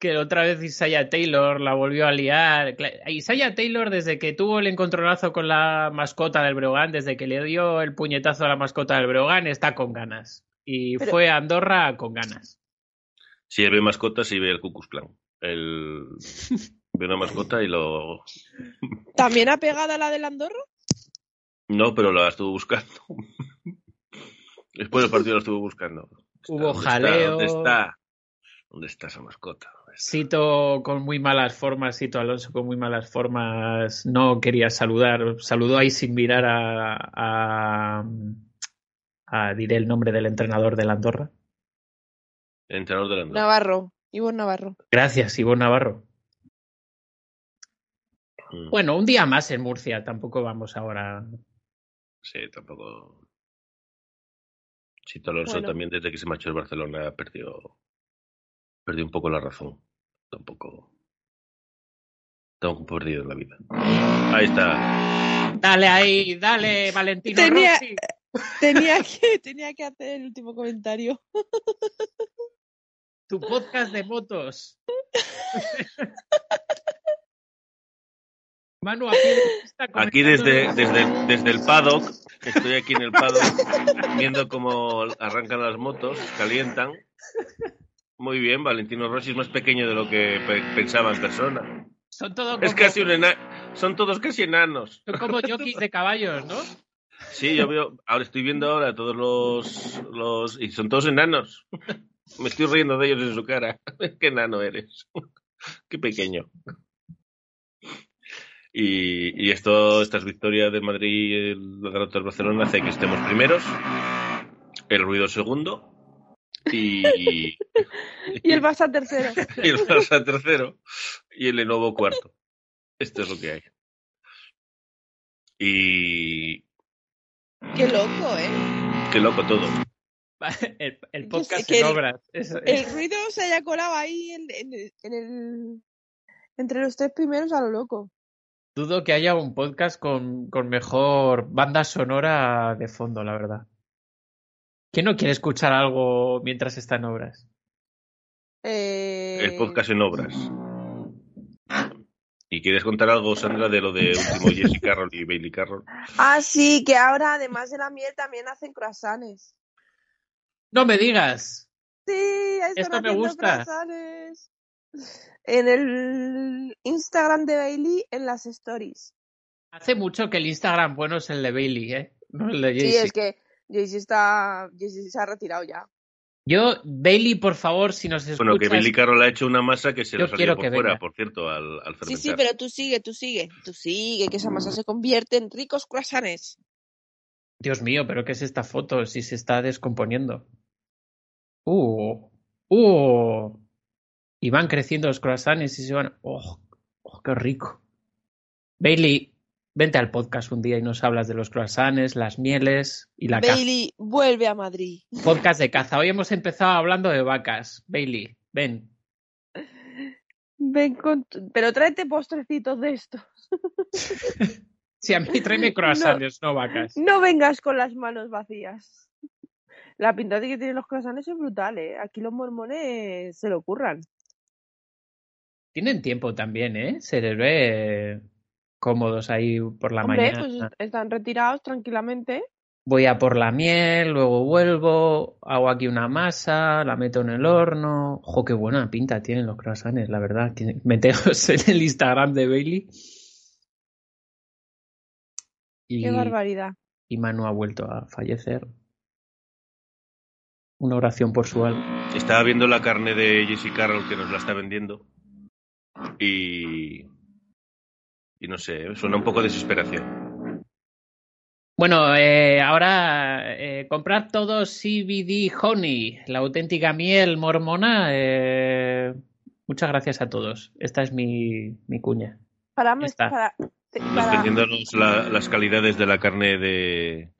que otra vez Isaiah Taylor la volvió a liar. Isaiah Taylor, desde que tuvo el encontronazo con la mascota del Breogán, desde que le dio el puñetazo a la mascota del Breogán, está con ganas. Y Pero- fue a Andorra con ganas. Si ve mascotas y ve el Cucus Clan. El... Ve una mascota y lo. ¿También ha pegado a la del Andorra? No, pero la estuvo buscando. Después del partido la estuvo buscando. Hubo ¿Dónde está? jaleo. ¿Dónde está? ¿Dónde está esa mascota? Sito con muy malas formas, Sito Alonso con muy malas formas, no quería saludar, saludó ahí sin mirar a, a, a- diré el nombre del entrenador de la Andorra. El entrenador de la Andorra. Navarro. Ivonne Navarro. Gracias, Ivonne Navarro. Mm, Bueno, un día más en Murcia, tampoco vamos ahora. Sí, tampoco. Sito Alonso Bueno. también desde que se marchó el Barcelona perdió, perdió un poco la razón. Tampoco. Tampoco perdido en la vida. Ahí está. Dale ahí, dale, Valentino Tenía- Rossi. Tenía que, tenía que hacer el último comentario. Tu podcast de motos. Manu, aquí, desde, desde, el- desde el paddock, estoy aquí en el paddock, viendo cómo arrancan las motos, calientan. Muy bien, Valentino Rossi es más pequeño de lo que pe- pensaba en persona. Son, todo Es como, casi un ena- son todos casi enanos. son como jockeys de caballos, ¿no? Sí, yo veo, ahora estoy viendo ahora todos los, los, y son todos enanos. Me estoy riendo de ellos en su cara. Qué enano eres. Qué pequeño. Y, y esto, estas victorias de Madrid y el derrota del Barcelona hace que estemos primeros, el ruido segundo y, Y el Barça tercero. y el Barça tercero y el Lenovo cuarto. Esto es lo que hay. Y Qué loco, ¿eh? qué loco todo. El, podcast en el- obras. Es- El ruido se haya colado ahí en, en el, entre los tres primeros a lo loco. Dudo que haya un podcast con, con mejor banda sonora de fondo, la verdad. ¿Quién no quiere escuchar algo mientras está en obras? Eh, El podcast en obras. ¿Y quieres contar algo, Sandra, de lo de último Jesse Carroll y Bailey Carroll? Ah, sí, que ahora además de la miel también hacen croissants. ¡No me digas! Sí, Esto me gusta. croissants. En el Instagram de Bailey, en las stories. Hace mucho que el Instagram bueno es el de Bailey, ¿eh? No el de Sí, es que Jaycee está. Jaycee se ha retirado ya. Yo, Bailey, por favor, si nos escuchas... Bueno, que Billy Carroll ha hecho una masa que se le salió quiero por que fuera, venga. por cierto, al, al Sí, sí, pero tú sigue, tú sigue. Tú sigue, que esa masa se convierte en ricos croissants. Dios mío, pero ¿qué es esta foto si se está descomponiendo? Uh, uh. Y van creciendo los croissants y se van... Oh, oh, qué rico. Bailey, vente al podcast un día y nos hablas de los croissants, las mieles y la caza. Bailey vuelve a Madrid. Podcast de caza. Hoy hemos empezado hablando de vacas. Bailey, ven. Ven con. tu- Pero tráete postrecitos de estos. Sí, a mí tráeme croissants, no vacas. No vengas con las manos vacías. La pinta que tienen los croissants es brutal, ¿eh? Aquí los mormones se lo curran. Tienen tiempo también, ¿eh? Se les ve cómodos ahí por la Hombre, mañana. pues están retirados tranquilamente. Voy a por la miel, luego vuelvo, hago aquí una masa, la meto en el horno. ¡Jo, qué buena pinta tienen los croissants, la verdad! Meteos en el Instagram de Bailey. Y, Qué barbaridad. y Manu ha vuelto a fallecer. Una oración por su alma. Estaba viendo la carne de Jesse Carroll que nos la está vendiendo. Y. Y no sé, suena un poco a desesperación. Bueno, eh, ahora eh, comprad todo CBD Honey, la auténtica miel mormona. eh, muchas gracias a todos. Esta es mi, mi cuña. Para, para, la- las calidades de la carne de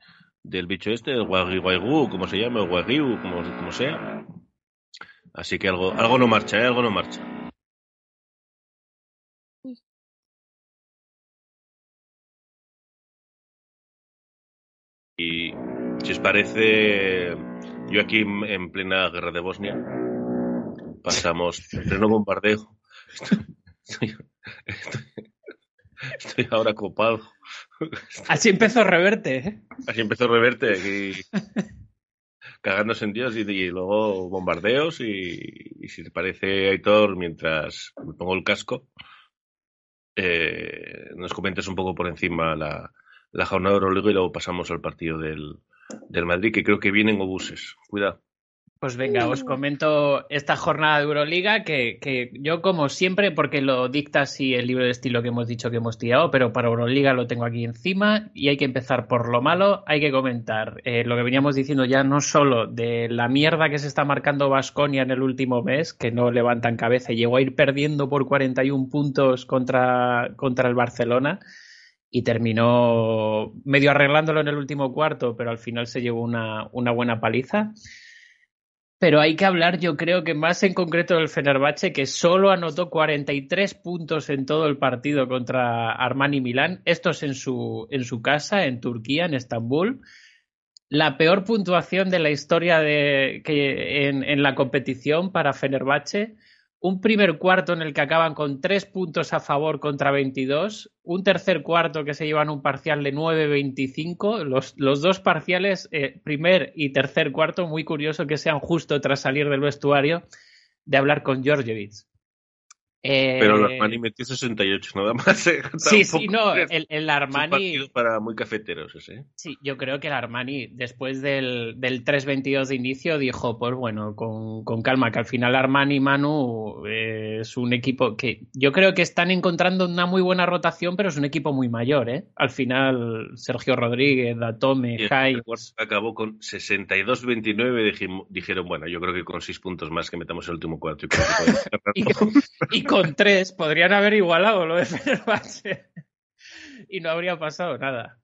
del bicho este, el wagyu, como se llama, o wagyu, como, como sea. Así que algo, algo no marcha, ¿eh? algo no marcha. Y si os parece, yo aquí en- en plena guerra de Bosnia, pasamos en pleno bombardeo. Estoy, estoy- estoy ahora copado. Así empezó Reverte. ¿eh? Así empezó Reverte aquí cagándose en Dios y, y luego bombardeos y, y si te parece Aitor, mientras me pongo el casco, eh, nos comentes un poco por encima la, la jornada de Euroliga y luego pasamos al partido del, del Madrid, que creo que vienen obuses. Cuidado. Pues venga, os comento esta jornada de Euroliga que, que yo como siempre, porque lo dicta así el libro de estilo que hemos dicho que hemos tirado, pero para Euroliga lo tengo aquí encima y hay que empezar por lo malo, hay que comentar eh, lo que veníamos diciendo ya no solo de la mierda que se está marcando Vasconia en el último mes, que no levantan cabeza, y llegó a ir perdiendo por 41 puntos contra, contra el Barcelona y terminó medio arreglándolo en el último cuarto, pero al final se llevó una, una buena paliza. Pero hay que hablar, yo creo que más en concreto del Fenerbahce, que solo anotó 43 puntos en todo el partido contra Armani Milán. Esto es en su, en su casa, en Turquía, en Estambul. La peor puntuación de la historia de, que, en la competición para Fenerbahce. Un primer cuarto en el que acaban con 3 puntos a favor contra 22. Un tercer cuarto que se llevan un parcial de 9-25. Los, los dos parciales, eh, primer y tercer cuarto, muy curioso que sean justo tras salir del vestuario de hablar con Georgievich. Eh, Pero el Armani metió 68 nada más. ¿eh? Sí, sí, no, el, el Armani. para muy cafeteros ese. ¿eh? Sí, yo creo que el Armani, después del, del 3-22 de inicio, dijo, pues bueno, con, con calma, que al final Armani y Manu eh, es un equipo que yo creo que están encontrando una muy buena rotación, pero es un equipo muy mayor, ¿eh? Al final, Sergio Rodríguez, Datome, Jai... acabó con 62-29. dijim- Dijeron, bueno, yo creo que con 6 puntos más que metamos el último cuarto. Y Y, y con tres podrían haber igualado lo de Fenerbahce y no habría pasado nada.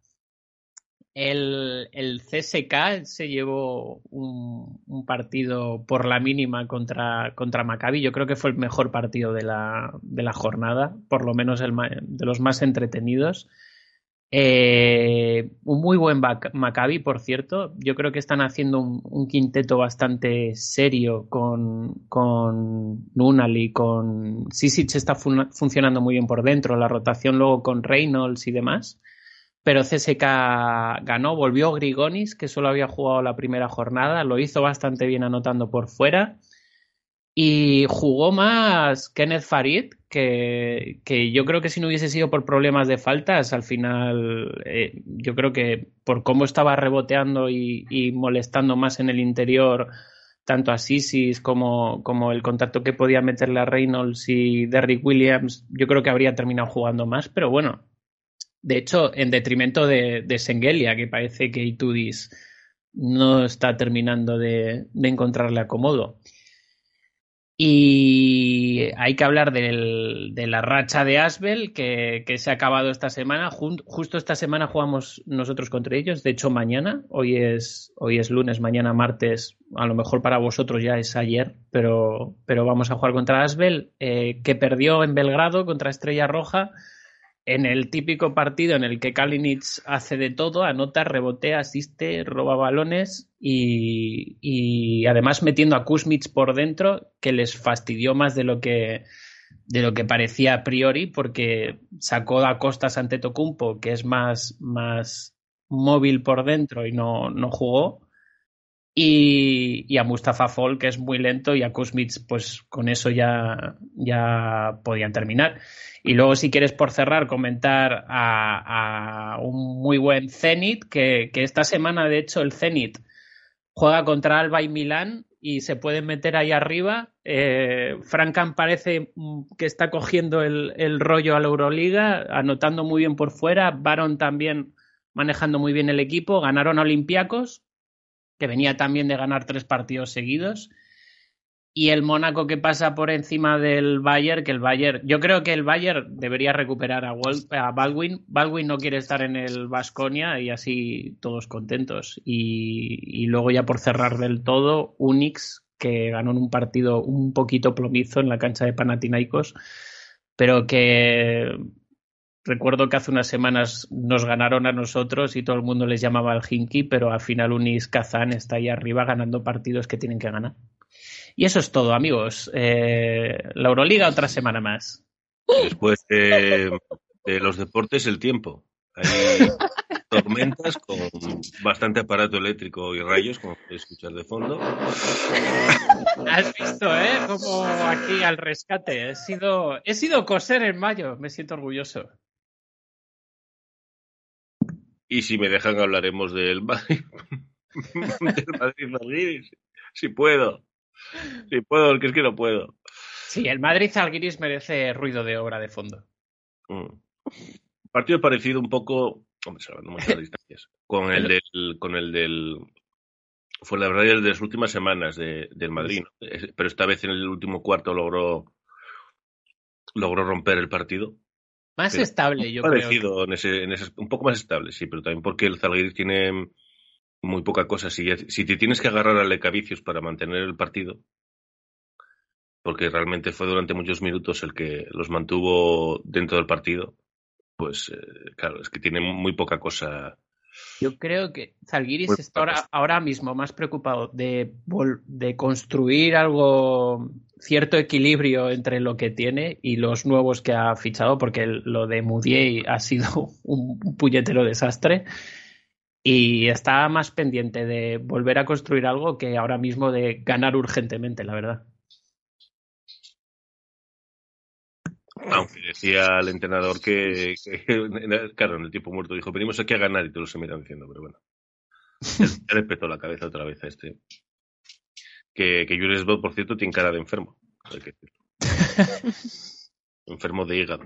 El, el CSK se llevó un, partido por la mínima contra, contra Maccabi. Yo creo que fue el mejor partido de la, de la jornada, por lo menos el de los más entretenidos. Eh, un muy buen Maccabi, por cierto. Yo creo que están haciendo un, quinteto bastante serio con, con Nunali, con Sisic está fun- funcionando muy bien por dentro, la rotación luego con Reynolds y demás. Pero CSK ganó, volvió Grigonis, que solo había jugado la primera jornada, lo hizo bastante bien anotando por fuera. Y jugó más Kenneth Farid, que, que, yo creo que si no hubiese sido por problemas de faltas, al final eh, yo creo que por cómo estaba reboteando y, y, molestando más en el interior, tanto a Sisis como, como el contacto que podía meterle a Reynolds y Derrick Williams, yo creo que habría terminado jugando más, pero bueno, de hecho, en detrimento de, de Sengelia, que parece que Itudis no está terminando de, de encontrarle acomodo. Y hay que hablar del, de la racha de Asbel que, que, se ha acabado esta semana. justo esta semana jugamos nosotros contra ellos. De hecho, mañana, hoy es, hoy es lunes, mañana martes. A lo mejor para vosotros ya es ayer, pero, pero vamos a jugar contra Asbel, eh, que perdió en Belgrado contra Estrella Roja en el típico partido en el que Kalinic hace de todo, anota, rebotea, asiste, roba balones y, además metiendo a Kuzmich por dentro, que les fastidió más de lo que de lo que parecía a priori, porque sacó a Costas ante Tocumpo, que es más, más móvil por dentro y no, no jugó. Y, a Mustafa Fall, que es muy lento, y a Kuzmich, pues con eso ya, ya podían terminar. Y luego, si quieres, por cerrar, comentar a, a un muy buen Zenit, que, que, esta semana, de hecho, el Zenit juega contra Alba y Milán y se pueden meter ahí arriba. Eh, Frankan parece que está cogiendo el, el, rollo a la Euroliga, anotando muy bien por fuera. Baron también manejando muy bien el equipo. Ganaron a Olympiacos, que venía también de ganar tres partidos seguidos y el Mónaco que pasa por encima del Bayern, que el Bayern, yo creo que el Bayern debería recuperar a, Baldwin. Baldwin no quiere estar en el Vasconia y así todos contentos. Y, y, luego ya por cerrar del todo, Unix, que ganó en un partido un poquito plomizo en la cancha de Panathinaikos, pero que recuerdo que hace unas semanas nos ganaron a nosotros y todo el mundo les llamaba al Hinky, pero al final Unix Kazan está ahí arriba ganando partidos que tienen que ganar. Y eso es todo, amigos. Eh, la Euroliga otra semana más. Después de, de los deportes, el tiempo. Hay tormentas con bastante aparato eléctrico y rayos, como podéis escuchar de fondo. Has visto, ¿eh? Como aquí al rescate. He sido, he sido coser en mayo. Me siento orgulloso. Y si me dejan hablaremos del Madrid. del Madrid, Madrid si puedo. Si puedo, porque es que no puedo. Sí, el Madrid Zalgiris merece ruido de obra de fondo. Mm. Partido parecido un poco, hombre, salvando muchas distancias, con el del, con el del fue la verdad el de las últimas semanas de, del Madrid, ¿no? pero esta vez en el último cuarto logró logró romper el partido. Más pero estable, yo parecido creo. En ese, en ese, un poco más estable, sí, pero también porque el Zalgiris tiene muy poca cosa. Si, si te tienes que agarrar a Lecavicius para mantener el partido, porque realmente fue durante muchos minutos el que los mantuvo dentro del partido, pues eh, claro, es que tiene muy poca cosa. Yo creo que Zalgiris está ahora, ahora, mismo más preocupado de, de construir algo, cierto equilibrio entre lo que tiene y los nuevos que ha fichado, porque lo de Mudiay ha sido un puñetero desastre y está más pendiente de volver a construir algo que ahora mismo de ganar urgentemente, la verdad. Aunque decía el entrenador que, que, claro, en el tiempo muerto dijo, venimos aquí a ganar y todos se miran diciendo, pero bueno. Ya le petó la cabeza otra vez a este. Que, que Bell, por cierto, tiene cara de enfermo. enfermo de hígado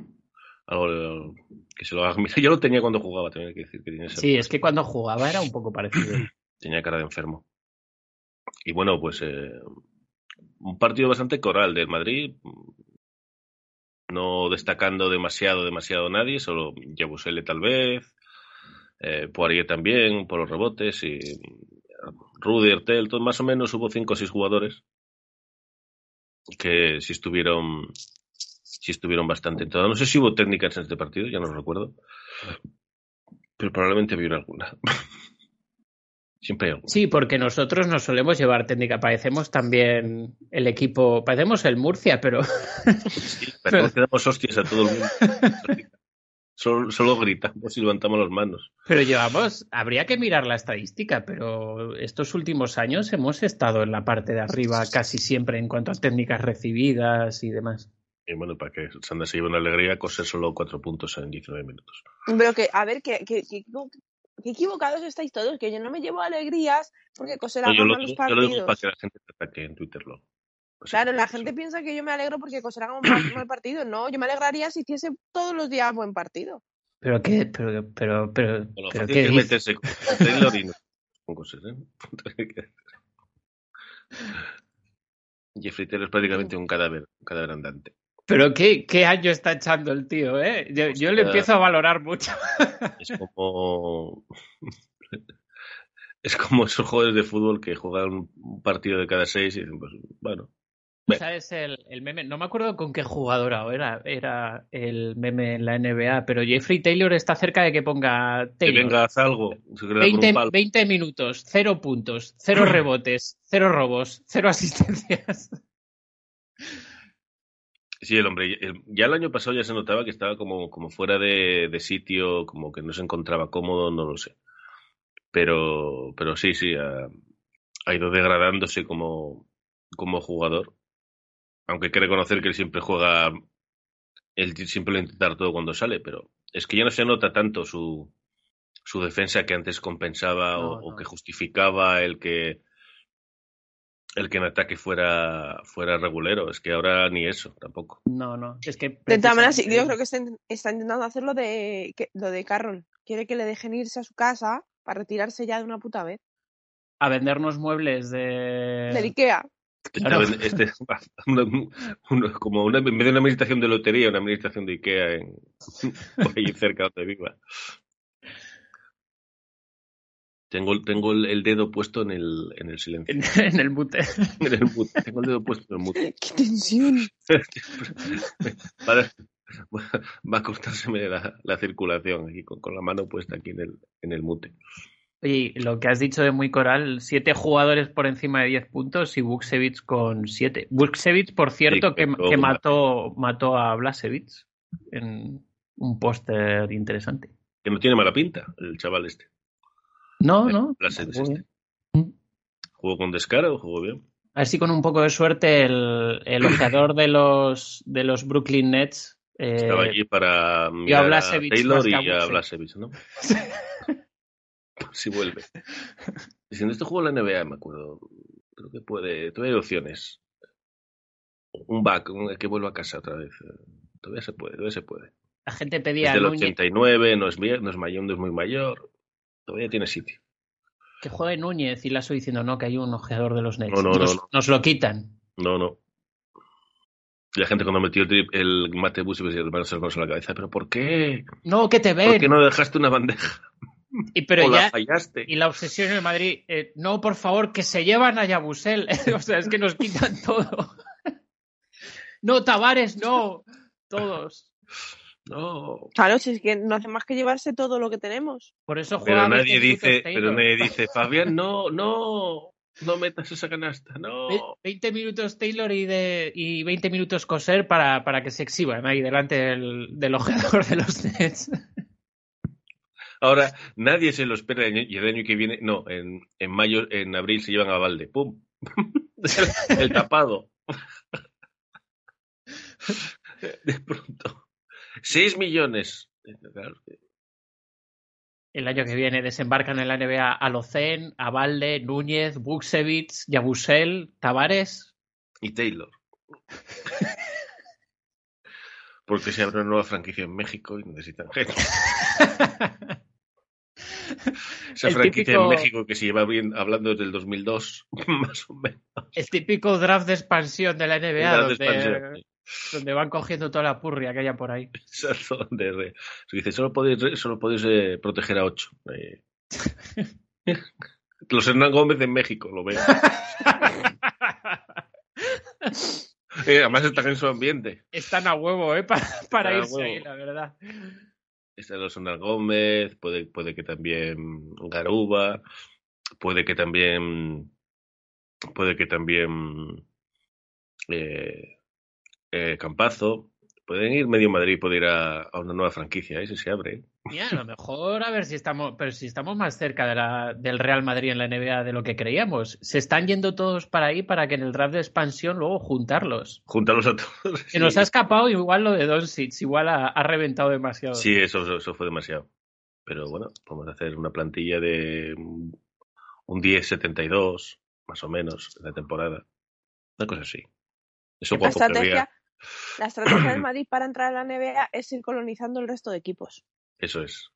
algo que se lo haga. Mira, yo lo tenía cuando jugaba, tenía que decir que tiene Sí, es que cuando jugaba era un poco parecido. tenía cara de enfermo. Y bueno, pues eh, un partido bastante coral del Madrid, no destacando demasiado, demasiado nadie, solo Yabusele tal vez, eh, Poirier también, por los rebotes, y Rudy, Ertel, más o menos hubo cinco o seis jugadores que si estuvieron sí estuvieron bastante en todo. No sé si hubo técnicas en este partido, ya no lo recuerdo. Pero probablemente hubo alguna. Siempre hay alguna. Sí, porque nosotros nos solemos llevar técnica. Parecemos también el equipo, parecemos el Murcia, pero. Sí, pero que damos hostias a todo el mundo. Solo, solo gritamos y levantamos las manos. Pero llevamos, habría que mirar la estadística, pero estos últimos años hemos estado en la parte de arriba casi siempre en cuanto a técnicas recibidas y demás. Y bueno, para que Sandra se lleve una alegría, coser solo cuatro puntos en 19 minutos. Pero que, a ver, que, que, que- que equivocados estáis todos, que yo no me llevo alegrías porque coser No, yo, lo, hagan yo malos lo digo para partidos. que la gente te ataque en Twitter. Lo, Claro, la eso. gente piensa que yo me alegro porque coser haga un mal, partido. No, yo me alegraría si hiciese todos los días buen partido. Pero qué, pero, pero, pero, pero fácil qué es meterse con Taylor y no con cosas, ¿eh? Jeffrey Taylor es prácticamente un cadáver, un cadáver andante. Pero qué, qué año está echando el tío, ¿eh? Yo, yo le empiezo a valorar mucho. Es como. es como esos jugadores de fútbol que juegan un partido de cada seis y dicen, pues, bueno. ¿Sabes el, el meme? No me acuerdo con qué jugadora era, era el meme en la NBA, pero Jeffrey Taylor está cerca de que ponga Que Taylor. venga, haz algo. Se queda con un 20, palo. 20 minutos, 0 puntos, 0 rebotes, 0 robos, 0 asistencias. Sí, el hombre, el- ya el año pasado ya se notaba que estaba como, como fuera de, de sitio, como que no se encontraba cómodo, no lo sé. Pero, pero sí, sí, ha, ha ido degradándose como, como jugador. Aunque hay que reconocer que él siempre juega, él siempre lo intentar todo cuando sale, pero es que ya no se nota tanto su, su defensa que antes compensaba No, o, que justificaba el que el que en ataque fuera fuera regulero. Es que ahora ni eso tampoco. No, no, es que... De todas maneras, yo creo que está, está intentando hacer lo de, que- lo de Carroll. Quiere que le dejen irse a su casa para retirarse ya de una puta vez. A vendernos muebles de... Del Ikea. Claro. Este, una- una- como una, en vez de una administración de lotería, una administración de Ikea en, por ahí cerca donde viva. Tengo, tengo el, el dedo puesto en el, en el silencio. En, en el mute. En el mute. Tengo el dedo puesto en el mute. ¡Qué tensión! Para- va a cortárseme la, la circulación aquí con, con la mano puesta aquí en el, en el mute. Y lo que has dicho de muy coral, siete jugadores por encima de 10 puntos y Buksevich con siete. Buksevich, por cierto, Sí, que, que mató, mató a Blasevich en un póster interesante. Que no tiene mala pinta, el chaval este. No, no. Blasevich jugó este. bien. ¿Jugó con descaro o jugó bien? A ver si con un poco de suerte el, el de los, de los Brooklyn Nets. eh, Estaba allí para mirar a Taylor y a. Blasevich, ¿no? si vuelve. Diciendo, este juego la NBA, me acuerdo. Creo que puede. Todavía hay opciones. Un back, un- que vuelva a casa otra vez. Todavía se puede, todavía se puede. la gente Es pedía a del Núñez 89, no es, vie- no es mayor, no es muy mayor. Todavía tiene sitio. que juegue Núñez y la estoy diciendo no, que hay un ojeador de los Nets. No, no, nos, no, no. nos lo quitan. No, no. Y la gente cuando metió el, trip, el mate bus y me decía, se la cabeza, ¿pero por qué? No, que te ¿Por ven. qué no dejaste una bandeja? Y, pero o la ya, fallaste. y la obsesión en el Madrid, eh, no, por favor, que se llevan a Yabusel. o sea, es que nos quitan todo. no, Tavares, no. Todos. No. Claro, si es que no hace más que llevarse todo lo que tenemos. Por eso juega Pero 20 nadie dice, pero nadie dice, Fabián, no, no, no metas esa canasta, no. Ve- 20 minutos Taylor y, de, y 20 minutos Coser para, para que se exhiban ahí delante del, del ojeador de los Nets. Ahora, nadie se lo espera el año- y el año que viene, no, en, en mayo, en abril se llevan a Valde, ¡pum! el, tapado. De pronto. 6 millones. El año que viene desembarcan en la NBA Alocen, Avalde, Núñez, Buksevich, Yabusel, Tavares. Y Taylor. Porque se abre una nueva franquicia en México y necesitan gente. Esa franquicia típico- en México que se lleva bien hablando desde el 2002, más o menos. El típico draft de expansión de la NBA, de donde, van cogiendo toda la purria que haya por ahí. Exacto, donde re- se dice, solo podéis, re- solo podéis eh, proteger a ocho. Eh, Los Hernán Gómez en México, lo veo. Eh, además están en su ambiente. Estestán a huevo, ¿eh? Para, para Están irse ahí, la verdad. Los Hernán Gómez, puede, puede que también Garuba, puede que también puede que también eh, eh, Campazo, pueden ir, medio Madrid puede ir a, una nueva franquicia, ¿eh? si se abre. Mira, a lo mejor a ver si estamos, pero si estamos más cerca de la, del Real Madrid en la NBA de lo que creíamos. Se están yendo todos para ahí para que en el draft de expansión luego juntarlos. Juntarlos a todos. Se nos ha escapado igual lo de Doncic, igual ha, ha reventado demasiado. Sí, eso, eso fue demasiado. Pero bueno, podemos hacer una plantilla de un 10-72, más o menos, en la temporada. Una cosa así. Eso La estrategia, la estrategia del Madrid para entrar a la NBA es ir colonizando el resto de equipos. Eso es.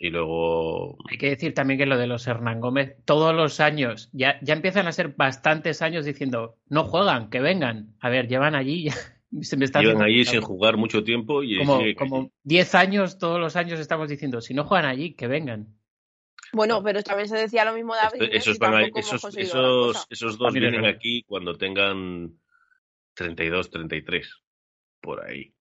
Y luego. Hay que decir también que lo de los Hernán Gómez, todos los años, ya, ya empiezan a ser bastantes años diciendo, no juegan, que vengan. A ver, llevan allí, ya, se me está Llevan allí sin jugar mucho tiempo y como, sigue- como 10 años, todos los años estamos diciendo, si no juegan allí, que vengan. Bueno, pero también se decía lo mismo de Abril. Esto- esos, van a- esos, esos, esos dos vienen aquí cuando tengan 32, 33, por ahí.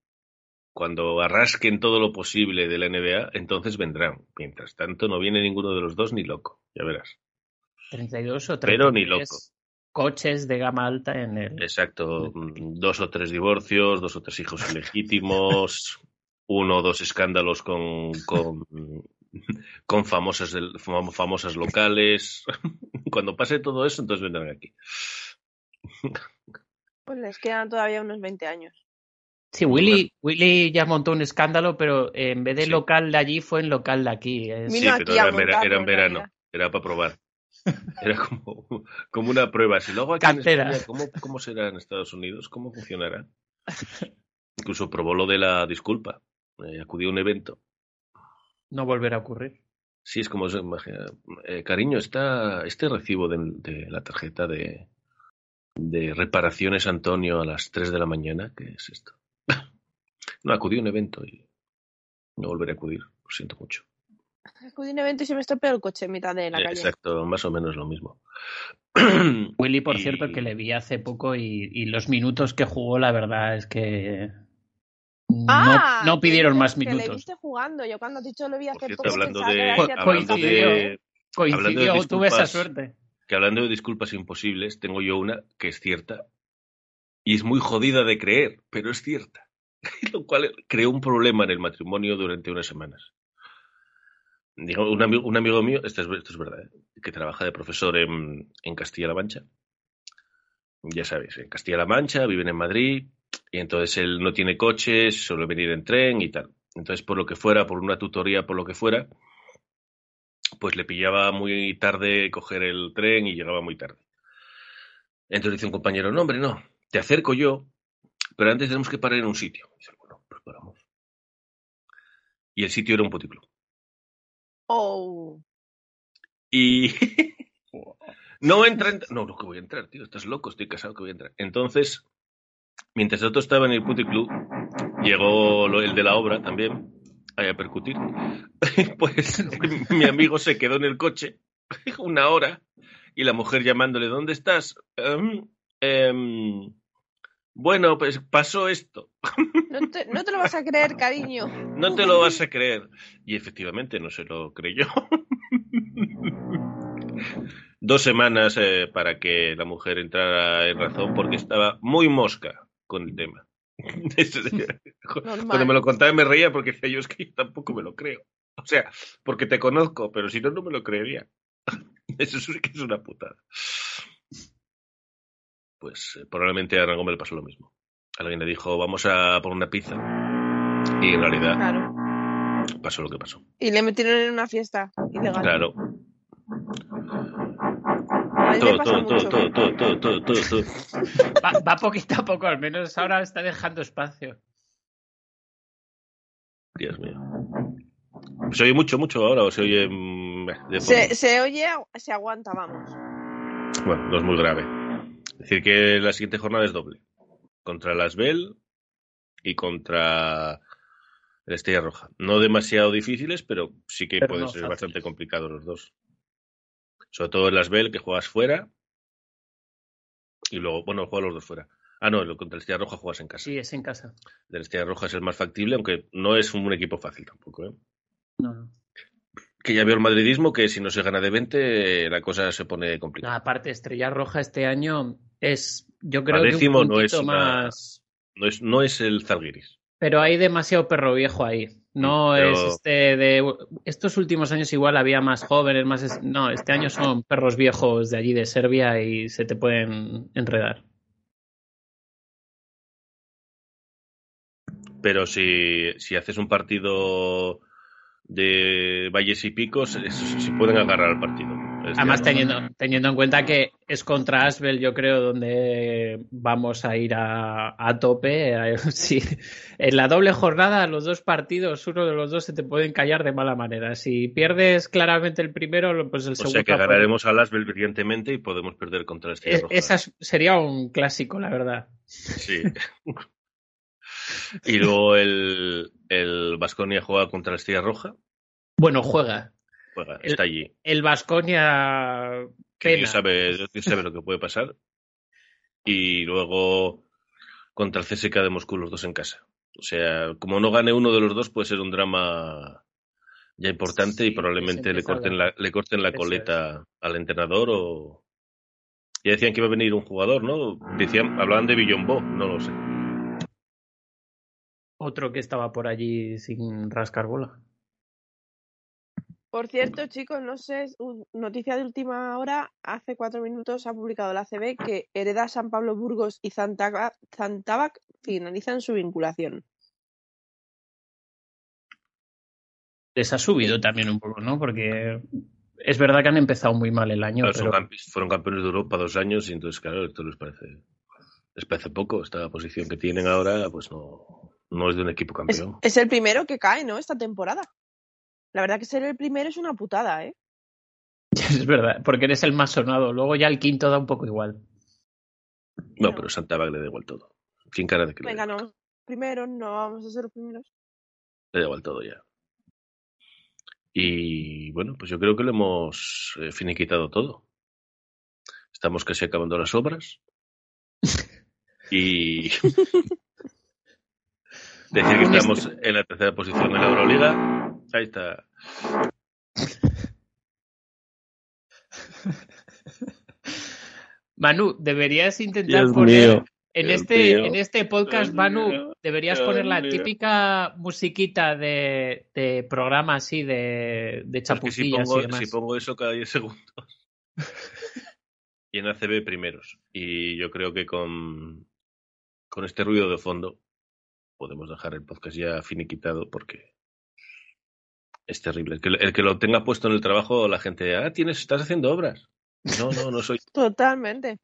Cuando arrasquen todo lo posible de la NBA, entonces vendrán. Mientras tanto, no viene ninguno de los dos ni loco, ya verás. 32 o 33 Pero ni loco. coches de gama alta en el... Exacto, mm, dos o tres divorcios, dos o tres hijos ilegítimos, uno o dos escándalos con, con, con famosas, famosas locales. Cuando pase todo eso, entonces vendrán aquí. Pues les quedan todavía unos 20 años. Sí, Willy, Willy ya montó un escándalo, pero en vez de Sí. local de allí fue en local de aquí. Es- sí, pero aquí era, montarlo, era en verano, realidad. era para probar. Era como, como una prueba. Si luego aquí Cantera. en España, ¿cómo, ¿cómo será en Estados Unidos? ¿Cómo funcionará? Incluso probó lo de la disculpa. Eh, acudió a un evento. No volverá a ocurrir. Sí, es como se imagina. eh, cariño, está este recibo de, de la tarjeta de, de reparaciones Antonio a las 3 de la mañana. ¿Qué es esto? No, acudí a un evento y no volveré a acudir. Lo siento mucho. Acudí a un evento y se me estropeó el coche en mitad de la Eh, calle. Exacto, más o menos lo mismo. Willy, por Y- cierto, que le vi hace poco y, y los minutos que jugó, la verdad es que no, Ah, no pidieron que- más Que le minutos. viste jugando. Yo cuando has dicho lo vi hace cierto, poco hablando de, hablando coincidió. de, Coincidió, hablando de tuve esa suerte. que hablando de disculpas imposibles, tengo yo una que es cierta y es muy jodida de creer, pero es cierta. Lo cual creó un problema en el matrimonio durante unas semanas. Digo, un, amigo, un amigo mío, esto es, esto es verdad, ¿eh? que trabaja de profesor en, en Castilla-La Mancha. Ya sabéis, en Castilla-La Mancha, viven en Madrid, y entonces él no tiene coches, suele venir en tren y tal. Entonces, por lo que fuera, por una tutoría, por lo que fuera, pues le pillaba muy tarde coger el tren y llegaba muy tarde. Entonces dice un compañero, no, hombre, no, te acerco yo, pero antes tenemos que parar en un sitio. Dice, bueno, pues paramos. Y el sitio era un puticlub. Oh. Y no entra, en- no, no que voy a entrar, tío, estás loco, estoy casado que voy a entrar. Entonces, mientras otro estaba en el puticlub, llegó el de la obra también a percutir. Pues mi amigo se quedó en el coche una hora y la mujer llamándole, ¿dónde estás? "Em, em, bueno, pues pasó esto. No te, no te lo vas a creer, cariño. No te lo vas a creer. Y efectivamente no se lo creyó. Dos semanas eh, para que la mujer entrara en razón porque estaba muy mosca con el tema. Cuando me lo contaba me reía porque decía yo es que yo tampoco me lo creo. O sea, porque te conozco, pero si no, no me lo creería. Eso sí que es una putada. Pues eh, probablemente a Rangón le pasó lo mismo. Alguien le dijo, vamos a por una pizza. Y en realidad Claro. pasó lo que pasó. Y le metieron en una fiesta ilegal. Claro. Todo, todo, todo, todo, todo, todo, todo, todo, todo. Va, va poquito a poco, al menos ahora está dejando espacio. Dios mío. ¿Se oye mucho, mucho ahora o se oye mm, de? Se, se oye, se aguanta, vamos. Bueno, no es muy grave. Es decir, que la siguiente jornada es doble. Contra las Bell y contra el Estrella Roja. No demasiado difíciles, pero sí que Pero pueden no ser fáciles. bastante complicados los dos. Sobre todo en las Bell, que juegas fuera. Y luego, bueno, juegas los dos fuera. Ah, no, contra el Estrella Roja juegas en casa. Sí, es en casa. Del Estrella Roja es el más factible, aunque no es un equipo fácil tampoco. ¿eh? No, no. Que ya veo el madridismo, que si no se gana de 20, la cosa se pone No, complicada. aparte, Estrella Roja este año es, yo creo que un no es puntito una- más. No es, no es el Zalgiris. Pero hay demasiado perro viejo ahí. No Pero- es este de. Estos últimos años igual había más jóvenes, más. No, este año son perros viejos de allí de Serbia y se te pueden enredar. Pero si, si haces un partido de valles y picos, es- se pueden agarrar al partido. Este Además, teniendo, teniendo en cuenta que es contra Asbel, yo creo, donde vamos a ir a, a tope. Eh, sí. En la doble jornada, los dos partidos, uno de los dos se te pueden callar de mala manera. Si pierdes claramente el primero, pues el O segundo. sea que ganaremos a Lasbel brillantemente y podemos perder contra este Es- esa es- sería un clásico, la verdad. Sí. y luego el, el Vasconia juega contra la Estrella Roja. Bueno, juega. Juega, El- está allí. El Vasconia. Que Dios sabe, Dios sabe lo que puede pasar. Y luego contra el CSK de Moscú, los dos en casa. O sea, como no gane uno de los dos, puede ser un drama ya importante y probablemente le corten la, le corten la coleta al entrenador o. Ya decían que iba a venir un jugador, ¿no? Decían, hablaban de Villombo, no lo sé. Otro que estaba por allí sin rascar bola. Por cierto, chicos, no sé, noticia de última hora, hace cuatro minutos ha publicado la CB que Hereda San Pablo Burgos y Zantaba- Zantabac finalizan su vinculación. Les ha subido también un poco, ¿no? Porque es verdad que han empezado muy mal el año. Pero- campe- fueron campeones de Europa dos años y entonces, claro, esto les parece, les parece poco. Esta posición que tienen ahora, pues no, no es de un equipo campeón. es el primero que cae, ¿no? Esta temporada. La verdad que ser el primero es una putada, ¿eh? Es verdad, porque eres el más sonado. Luego ya el quinto da un poco igual. No, pero Santa Bag le da igual todo. Sin cara de que le Venga, da, no. Primero, no vamos a ser los primeros. le da igual todo ya. Y bueno, pues yo creo que lo hemos eh, finiquitado todo. Estamos casi acabando las obras. Y decir que Un estamos en la tercera posición en la Euroliga. Ahí está. Manu, deberías intentar Dios poner mío. en Dios este, mío. en este podcast, Dios Manu, mío. deberías Dios poner la mío. típica musiquita de, de programa así de, de Es que si pongo, y demás. si pongo eso cada 10 segundos. y en ACB primeros. Y yo creo que con, con este ruido de fondo podemos dejar el podcast ya finiquitado porque es terrible. El que, el que lo tenga puesto en el trabajo, la gente, ah, tienes, estás haciendo obras. No, no, no soy. Totalmente.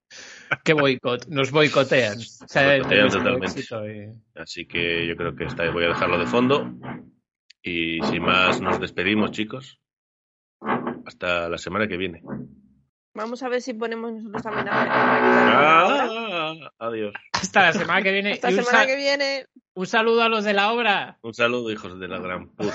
Qué boicot, nos boicotean. O sea, Boicotean totalmente. y- Así que yo creo que está, voy a dejarlo de fondo. Y sin más, nos despedimos, chicos. Hasta la semana que viene. Vamos a ver si ponemos nosotros también a Ah, adiós. Hasta la semana que viene. Esta Y un, semana que viene. un saludo a los de la obra. Un saludo, hijos de la gran puta.